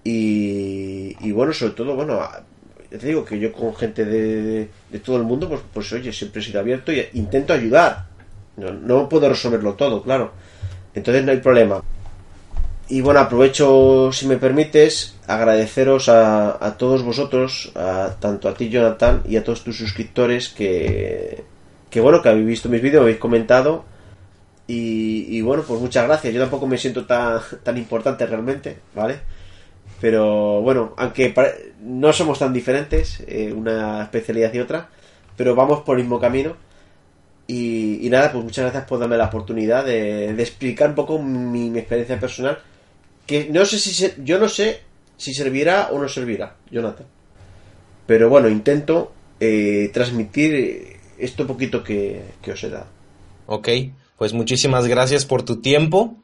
Y, y bueno, sobre todo, bueno, te digo que yo con gente de, de todo el mundo, pues, pues oye, siempre he sido abierto y intento ayudar no, puedo resolverlo todo, claro. Entonces no hay problema. Y bueno, aprovecho, si me permites, agradeceros a, todos vosotros, a, tanto a ti Jonathan y a todos tus suscriptores que, que bueno, que habéis visto mis vídeos, habéis comentado. Y, bueno, pues muchas gracias. Yo tampoco me siento tan, tan importante realmente, ¿vale? Pero bueno, aunque no somos tan diferentes, eh, una especialidad y otra, pero vamos por el mismo camino. Y, nada, pues muchas gracias por darme la oportunidad de, explicar un poco mi, experiencia personal. Que no sé si yo no sé si servirá o no servirá, Jonathan. Pero bueno, intento eh, transmitir esto poquito que, que os he dado. Ok, pues muchísimas gracias por tu tiempo.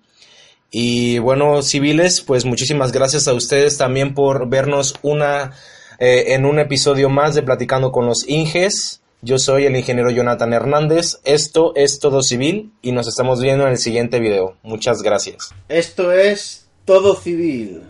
Y bueno, civiles, pues muchísimas gracias a ustedes también por vernos una eh, en un episodio más de Platicando con los Inges. Yo soy el ingeniero Jonathan Hernández. Esto es Todo Civil y nos estamos viendo en el siguiente video. Muchas gracias. Esto es Todo Civil.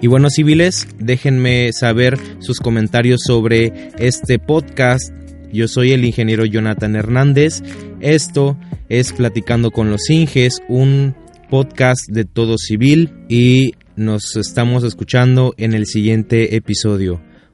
Y bueno, civiles, déjenme saber sus comentarios sobre este podcast. Yo soy el ingeniero Jonathan Hernández. Esto es Platicando con los Inges, un podcast de todo civil y nos estamos escuchando en el siguiente episodio